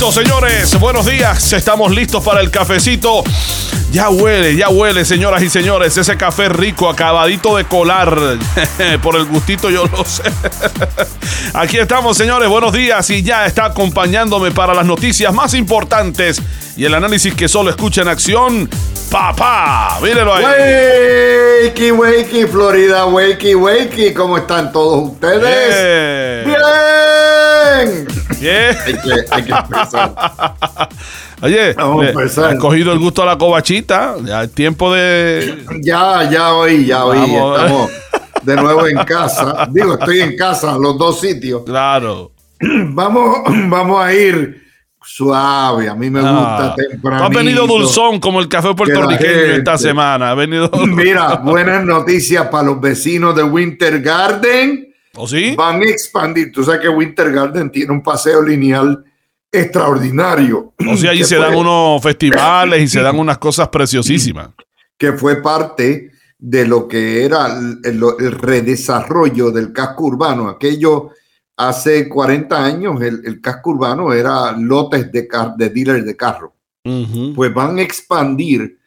Listo, señores. Buenos días. Estamos listos para el cafecito. Ya huele, ya huele, señoras y señores. Ese café rico, acabadito de colar. Por el gustito, yo lo sé. Aquí estamos, señores. Buenos días. Y ya está acompañándome para las noticias más importantes y el análisis que solo escucha en acción. Papá, mírenlo ahí. Wakey, wakey, Florida, wakey, wakey. ¿Cómo están todos ustedes? Bien. Bien. Hay que, hay que empezar. Oye, Vamos a le- empezar. has cogido el gusto a la cobachita. Ya es tiempo de. Ya, ya hoy, ya hoy. Estamos de nuevo en casa. Digo, estoy en casa, los dos sitios. Claro. Vamos, vamos a ir suave. A mí me gusta Ah, tú temprano. has venido dulzón como el café puertorriqueño esta semana. Ha venido. Mira, buenas noticias para los vecinos de Winter Garden. ¿O sí? Van a expandir. Tú sabes que Winter Garden tiene un paseo lineal extraordinario. O sea, allí se fue- dan unos festivales y se dan unas cosas preciosísimas. que fue parte de lo que era el, el- el redesarrollo del casco urbano. Aquello hace 40 años, el, el casco urbano era lotes de, car- de dealers de carro. Pues van a expandir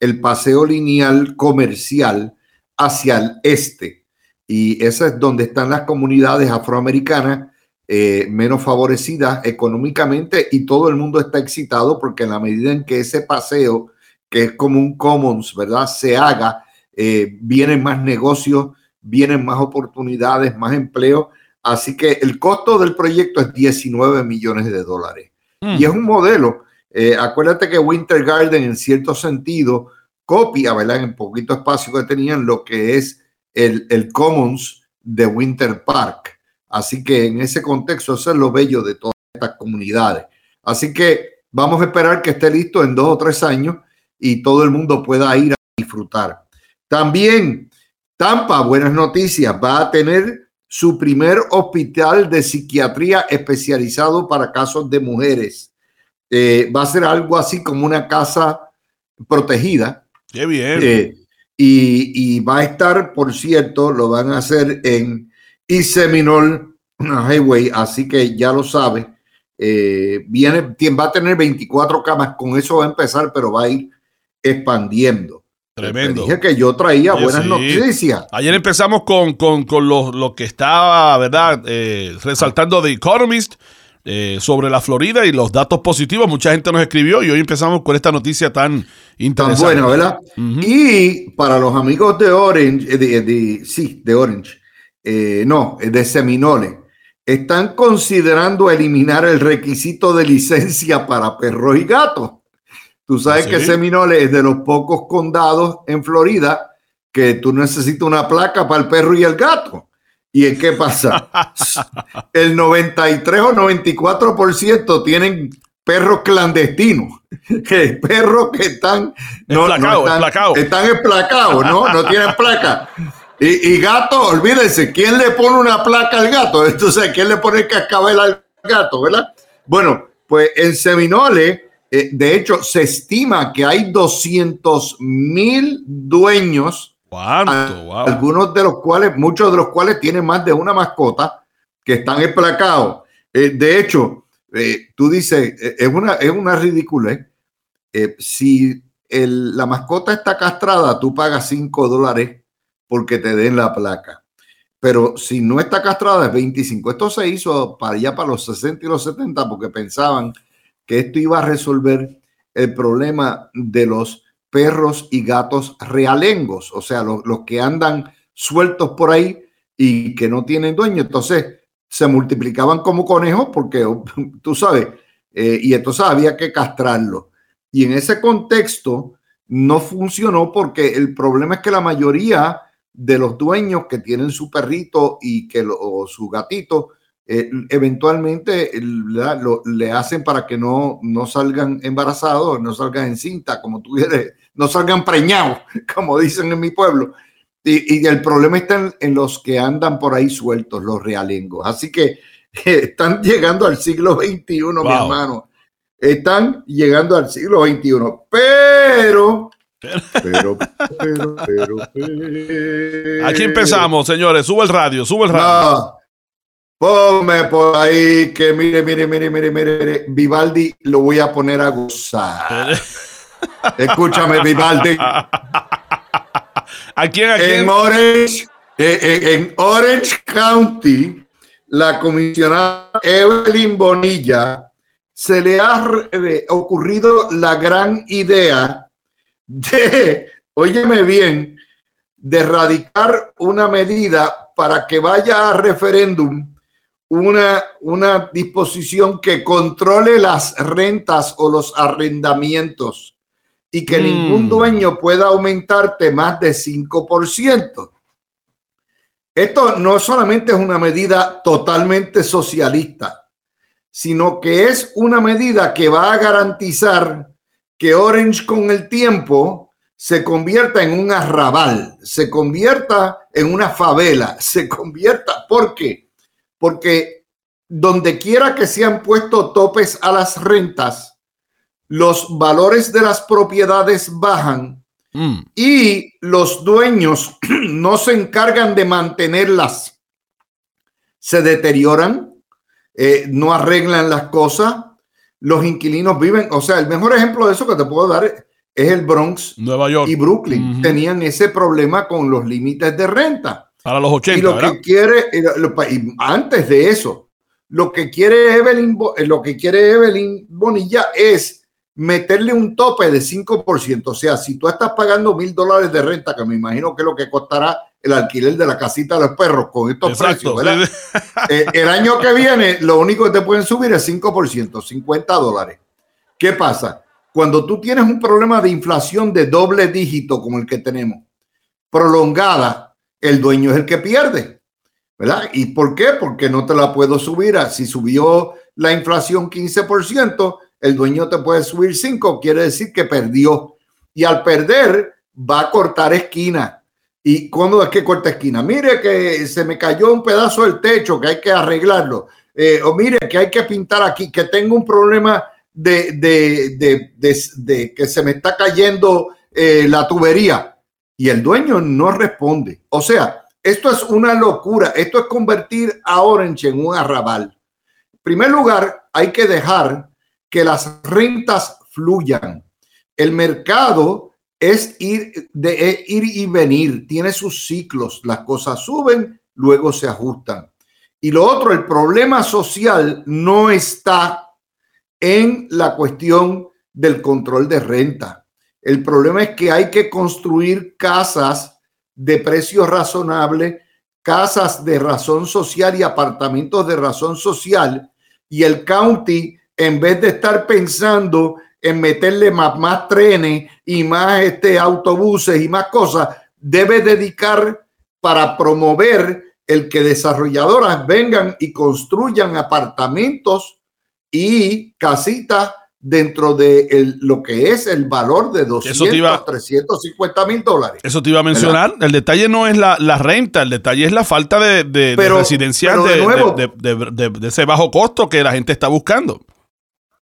el paseo lineal comercial hacia el este. Y esa es donde están las comunidades afroamericanas eh, menos favorecidas económicamente y todo el mundo está excitado porque en la medida en que ese paseo, que es como un commons, ¿verdad? Se haga, eh, vienen más negocios, vienen más oportunidades, más empleo. Así que el costo del proyecto es 19 millones de dólares. Mm. Y es un modelo. eh, acuérdate que Winter Garden, en cierto sentido, copia, ¿verdad? En poquito espacio que tenían lo que es el, el Commons de Winter Park. Así que en ese contexto, eso es lo bello de todas estas comunidades. Así que vamos a esperar que esté listo en dos o tres años y todo el mundo pueda ir a disfrutar. También Tampa, buenas noticias, va a tener su primer hospital de psiquiatría especializado para casos de mujeres. Eh, va a ser algo así como una casa protegida Qué bien. eh, y, y va a estar, por cierto, lo van a hacer en East Seminole Highway, así que ya lo sabe. eh, viene, va a tener 24 camas, con eso va a empezar, pero va a ir expandiendo. Tremendo. Te dije que yo traía Oye, buenas sí. noticias. Ayer empezamos con, con, con lo, lo que estaba, ¿verdad? Eh, resaltando The Economist eh, sobre la Florida y los datos positivos. Mucha gente nos escribió y hoy empezamos con esta noticia tan Tan interesante. buena, ¿verdad? Y para los amigos de Orange, eh, de, de- sí, de Orange, eh, no, eh, de Seminole, están considerando eliminar el requisito de licencia para perros y gatos. Tú sabes ¿Ah, que? Seminole es de los pocos condados en Florida que tú necesitas una placa para el perro y el gato. ¿Y en qué pasa? el 93 o 94% tienen perros clandestinos. Que perros que están Emplacado, están, emplacado. están emplacados, ¿no? No tienen placa. Y, y gato, olvídense, ¿quién le pone una placa al gato? Entonces, ¿quién le pone el cascabel al gato, verdad? Bueno, pues en Seminole, eh, de hecho, se estima que hay 200 mil dueños ¿Cuánto? Wow. algunos de los cuales, muchos de los cuales tienen más de una mascota que están emplacados. Eh, de hecho, eh, tú dices, eh, es una, es una ridícula. si el- la mascota está castrada, tú pagas 5 dólares porque te den la placa. Pero si no está castrada, es 25. Esto se hizo para allá para los 60 y los 70 porque pensaban que esto iba a resolver el problema de los perros y gatos realengos, o sea, los, los que andan sueltos por ahí y que no tienen dueño. Entonces se multiplicaban como conejos porque tú sabes, eh, y entonces había que castrarlos. Y en ese contexto no funcionó porque el problema es que la mayoría de los dueños que tienen su perrito y que lo- o su gatito eh, eventualmente lo- le hacen para que no, no salgan embarazados, no salgan en cinta, como tú quieres, no salgan preñados, como dicen en mi pueblo. Y, y el problema está en, en los que andan por ahí sueltos, los realengos. Así que están llegando al siglo XXI, mi Wow. hermano. Están llegando al siglo XXI. Pero, pero, pero, pero, pero. Aquí empezamos, señores. Sube el radio, sube el radio. No. Ponme por ahí que mire, mire, mire, mire, mire, mire. Vivaldi lo voy a poner a gozar. Escúchame, Vivaldi. ¿A quién? ¿A quién? En Orange, eh, eh, en Orange County, la comisionada Evelyn Bonilla se le ha eh, ocurrido la gran idea de, óyeme bien, de erradicar una medida para que vaya a referéndum una, una disposición que controle las rentas o los arrendamientos y que ningún Mm. dueño pueda aumentarte más de 5%. Esto no solamente es una medida totalmente socialista, sino que es una medida que va a garantizar que Orange con el tiempo se convierta en un arrabal, se convierta en una favela, se convierta, ¿por qué? Porque donde quiera que se han puesto topes a las rentas, los valores de las propiedades bajan Mm. y los dueños no se encargan de mantenerlas. Se deterioran, eh, no arreglan las cosas, los inquilinos viven, o sea, el mejor ejemplo de eso que te puedo dar es el Bronx Nueva York. y Brooklyn. Tenían ese problema con los límites de renta. Para los Y 80, lo ¿verdad? que quiere, y lo- lo- y antes de eso, lo que quiere Evelyn, eh, lo que quiere Evelyn Bonilla es meterle un tope de 5%. O sea, si tú estás pagando mil dólares de renta, que me imagino que es lo que costará el alquiler de la casita de los perros con estos Exacto. precios, ¿verdad? Eh, el año que viene, lo único que te pueden subir es 5%, 50 dólares. ¿Qué pasa? Cuando tú tienes un problema de inflación de doble dígito como el que tenemos, prolongada, el dueño es el que pierde. ¿Verdad? ¿Y por qué? Porque no te la puedo subir. a- Si subió la inflación 15%, el dueño te puede subir 5, quiere decir que perdió. Y al perder, va a cortar esquina. ¿Y cuándo es que corta esquina? Mire que se me cayó un pedazo del techo que hay que arreglarlo. Eh, o mire que hay que pintar aquí, que tengo un problema de, de, de, que se me está cayendo eh, la tubería. Y el dueño no responde. O sea, esto es una locura. Esto es convertir a Orange en un arrabal. En primer lugar, hay que dejar que las rentas fluyan. El mercado es ir, de, ir y venir, tiene sus ciclos, las cosas suben, luego se ajustan. Y lo otro, el problema social no está en la cuestión del control de renta. El problema es que hay que construir casas de precio razonable, casas de razón social y apartamentos de razón social. Y el county, en vez de estar pensando en meterle más, más trenes y más este, autobuses y más cosas, debe dedicar para promover el que desarrolladoras vengan y construyan apartamentos y casitas dentro de el- lo que es el valor de 200, Eso te iba- 350 mil dólares. Eso te iba a mencionar. El detalle no es la, la renta, el detalle es la falta de, de, Pero- de- de ese bajo costo que la gente está buscando.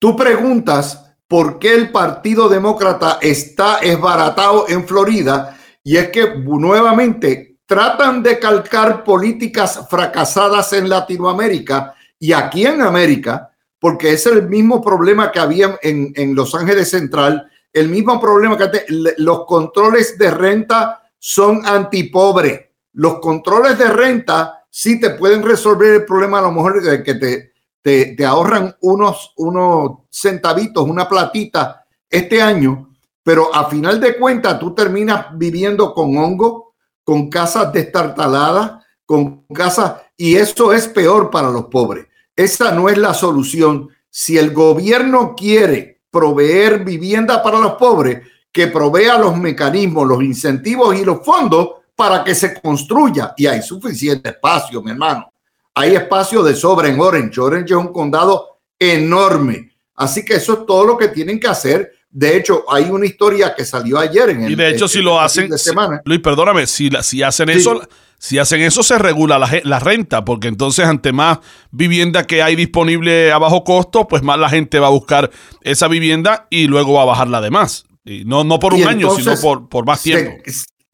Tú preguntas por qué el Partido Demócrata está esbaratado en Florida y es que nuevamente tratan de calcar políticas fracasadas en Latinoamérica y aquí en América, porque es el mismo problema que había en, en Los Ángeles Central, el mismo problema que los controles de renta son antipobre. Los controles de renta sí te pueden resolver el problema a lo mejor de que te, te, ahorran unos, unos centavitos, una platita este año, pero a final de cuentas tú terminas viviendo con hongo, con casas destartaladas, con casas, y eso es peor para los pobres. Esa no es la solución. Si el gobierno quiere proveer vivienda para los pobres, que provea los mecanismos, los incentivos y los fondos para que se construya. Y hay suficiente espacio, mi hermano. Hay espacio de sobra en Orange. Orange es un condado enorme. Así que eso es todo lo que tienen que hacer. De hecho, hay una historia que salió ayer en el Y de hecho, en- si lo hacen, si-. Luis, perdóname, si, la- si hacen Sí. eso, si hacen eso se regula la, la renta, porque entonces ante más vivienda que hay disponible a bajo costo, pues más la gente va a buscar esa vivienda y luego va a bajar la demás. Y no, no por un Y año, sino por, por más se- tiempo.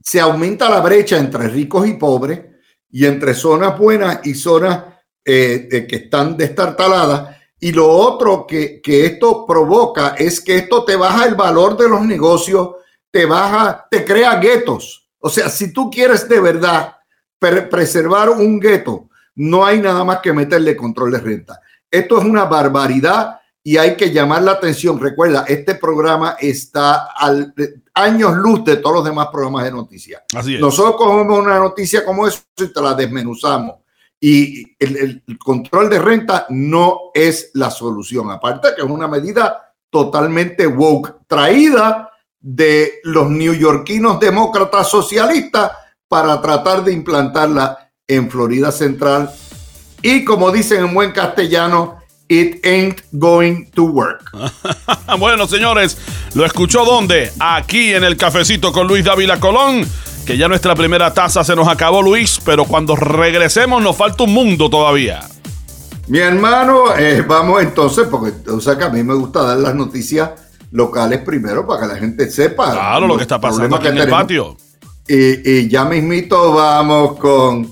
Se, aumenta la brecha entre ricos y pobres y entre zonas buenas y zonas que están destartaladas. Y lo otro que, que esto provoca es que esto te baja el valor de los negocios, te baja, te crea guetos. O sea, si tú quieres de verdad preservar un gueto, no hay nada más que meterle control de renta. Esto es una barbaridad y hay que llamar la atención. Recuerda, este programa está al años luz de todos los demás programas de noticias. Nosotros cogemos una noticia como eso y te la desmenuzamos. Y el, el, control de renta no es la solución. Aparte que es una medida totalmente woke, traída de los neoyorquinos demócratas socialistas para tratar de implantarla en Florida Central. Y como dicen en buen castellano, it ain't going to work. bueno, señores, ¿lo escuchó dónde? Aquí en el cafecito con Luis Dávila Colón. Que ya nuestra primera taza se nos acabó, Luis, pero cuando regresemos nos falta un mundo todavía. Mi hermano, eh, vamos entonces, porque o sea que a mí me gusta dar las noticias locales primero para que la gente sepa. Claro, lo que está pasando aquí en el patio. Y, ya mismito vamos con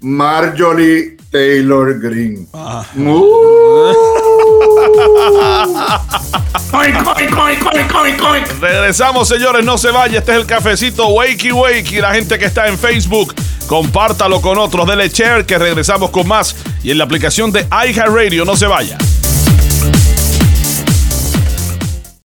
Marjorie Taylor Green. Ah. Regresamos, señores, no se vaya. Este es el cafecito Wakey Wakey. La gente que está en Facebook, compártalo con otros. Dele share que regresamos con más. Y en la aplicación de iHeartRadio, no se vaya.